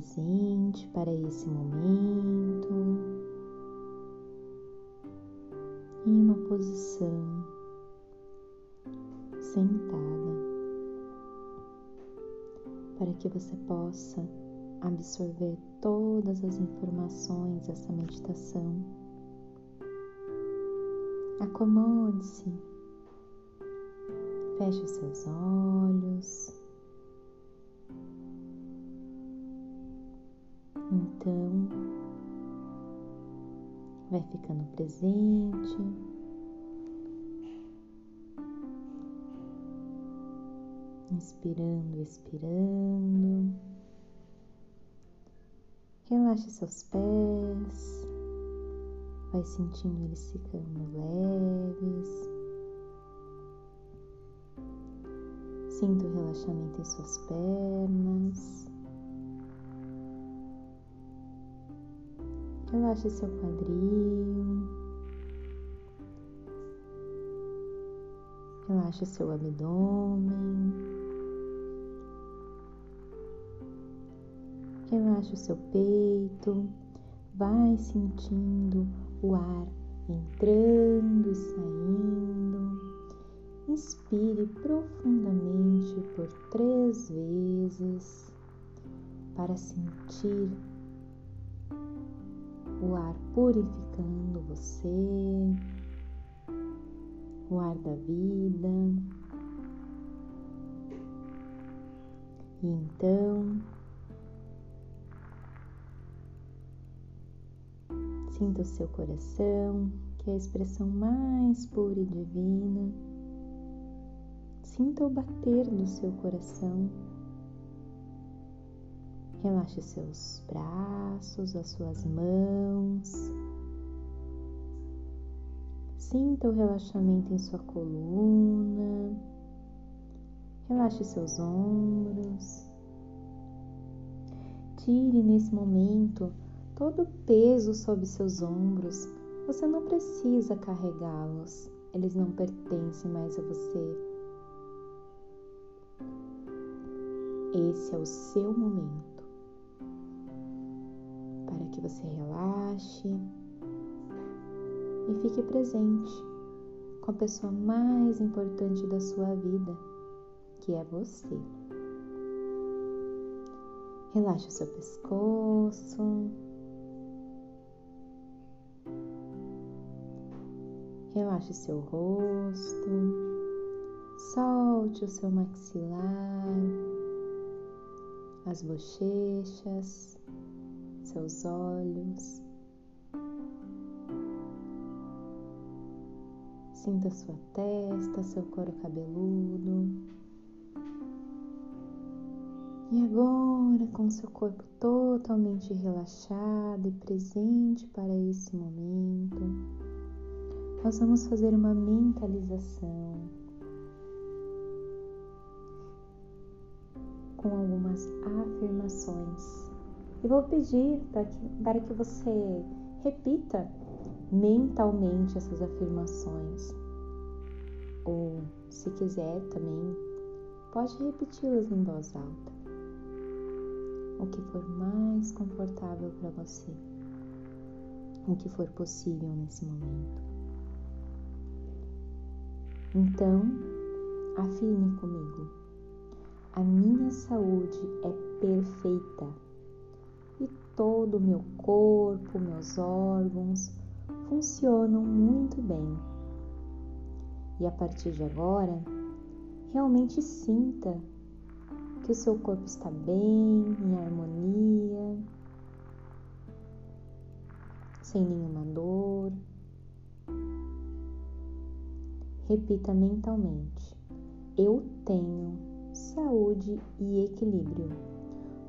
presente para esse momento, em uma posição sentada, para que você possa absorver todas as informações dessa meditação. Acomode-se, feche os seus olhos. Então, vai ficando presente. Inspirando, expirando. Relaxe seus pés, vai sentindo eles ficando leves. Sinta o relaxamento em suas pernas. Relaxe seu quadril. Relaxe seu abdômen. Relaxe o seu peito, vai sentindo o ar entrando e saindo. Inspire profundamente por três vezes para sentir o ar purificando você, o ar da vida. E então Sinta o seu coração, que é a expressão mais pura e divina. Sinta o bater do seu coração. Relaxe seus braços, as suas mãos. Sinta o relaxamento em sua coluna. Relaxe seus ombros. Tire nesse momento todo o peso sob seus ombros. Você não precisa carregá-los, eles não pertencem mais a você. Esse é o seu momento que você relaxe e fique presente com a pessoa mais importante da sua vida, que é você. Relaxe o seu pescoço. Relaxe seu rosto, solte o seu maxilar, as bochechas, seus olhos. Sinta sua testa, seu couro cabeludo. E agora, com seu corpo totalmente relaxado e presente para esse momento, nós vamos fazer uma mentalização com algumas afirmações. E vou pedir para que, para que você repita mentalmente essas afirmações. Ou, se quiser também, pode repeti-las em voz alta. O que for mais confortável para você. O que for possível nesse momento. Então, afirme comigo: a minha saúde é perfeita todo o meu corpo, meus órgãos funcionam muito bem. E a partir de agora, realmente sinta que o seu corpo está bem, em harmonia, sem nenhuma dor. Repita mentalmente: Eu tenho saúde e equilíbrio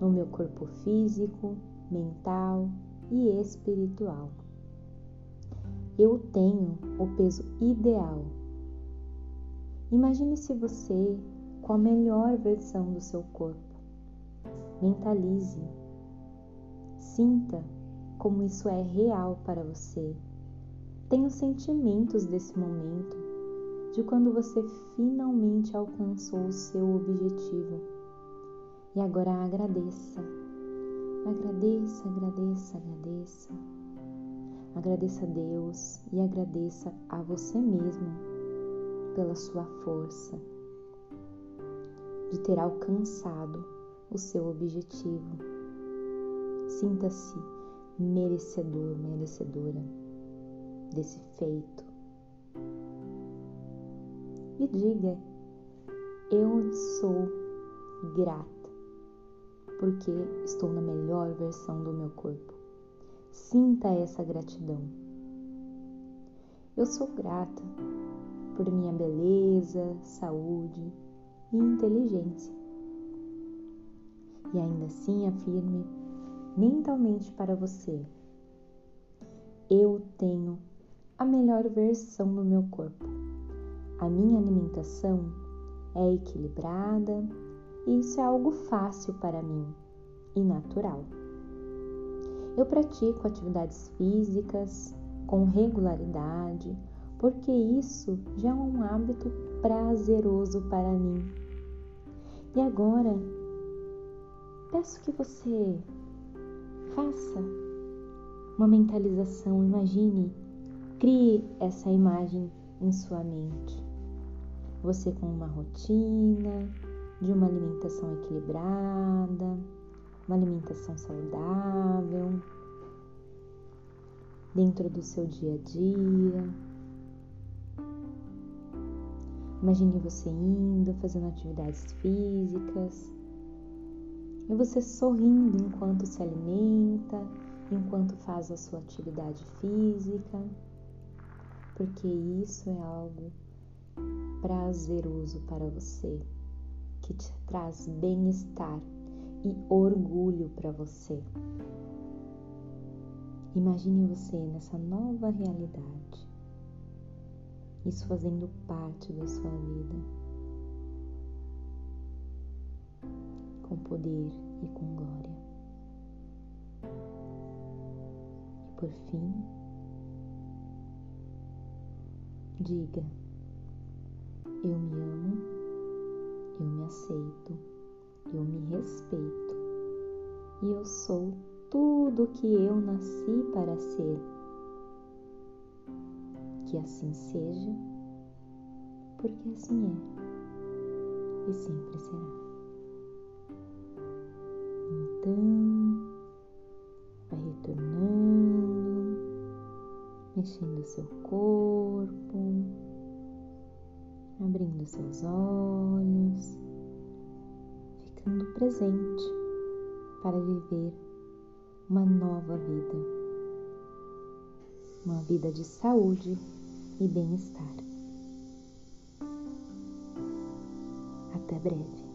no meu corpo físico, mental e espiritual. Eu tenho o peso ideal. Imagine-se você com a melhor versão do seu corpo. Mentalize. Sinta como isso é real para você. Tenha os sentimentos desse momento de quando você finalmente alcançou o seu objetivo. E agora agradeça. Agradeça, agradeça, agradeça. Agradeça a Deus e agradeça a você mesmo pela sua força de ter alcançado o seu objetivo. Sinta-se merecedor, merecedora desse feito. E diga: Eu sou grata porque estou na melhor versão do meu corpo. Sinta essa gratidão. Eu sou grata por minha beleza, saúde e inteligência. E ainda assim afirme mentalmente para você: Eu tenho a melhor versão do meu corpo. A minha alimentação é equilibrada e isso é algo fácil para mim e natural. Eu pratico atividades físicas com regularidade porque isso já é um hábito prazeroso para mim. E agora, peço que você faça uma mentalização, imagine, crie essa imagem em sua mente. Você com uma rotina de uma alimentação equilibrada, uma alimentação saudável, dentro do seu dia a dia. Imagine você indo, fazendo atividades físicas, e você sorrindo enquanto se alimenta, enquanto faz a sua atividade física, porque isso é algo prazeroso para você, que te traz bem-estar e orgulho para você. Imagine você nessa nova realidade, isso fazendo parte da sua vida, com poder e com glória. E por fim, diga: Eu me amo, eu me aceito, eu me respeito e eu sou tudo que eu nasci para ser. Que assim seja, porque assim é e sempre será. Então, vai retornando, mexendo seu corpo, abrindo seus olhos, ficando presente para viver uma nova vida, uma vida de saúde e bem-estar. Até breve.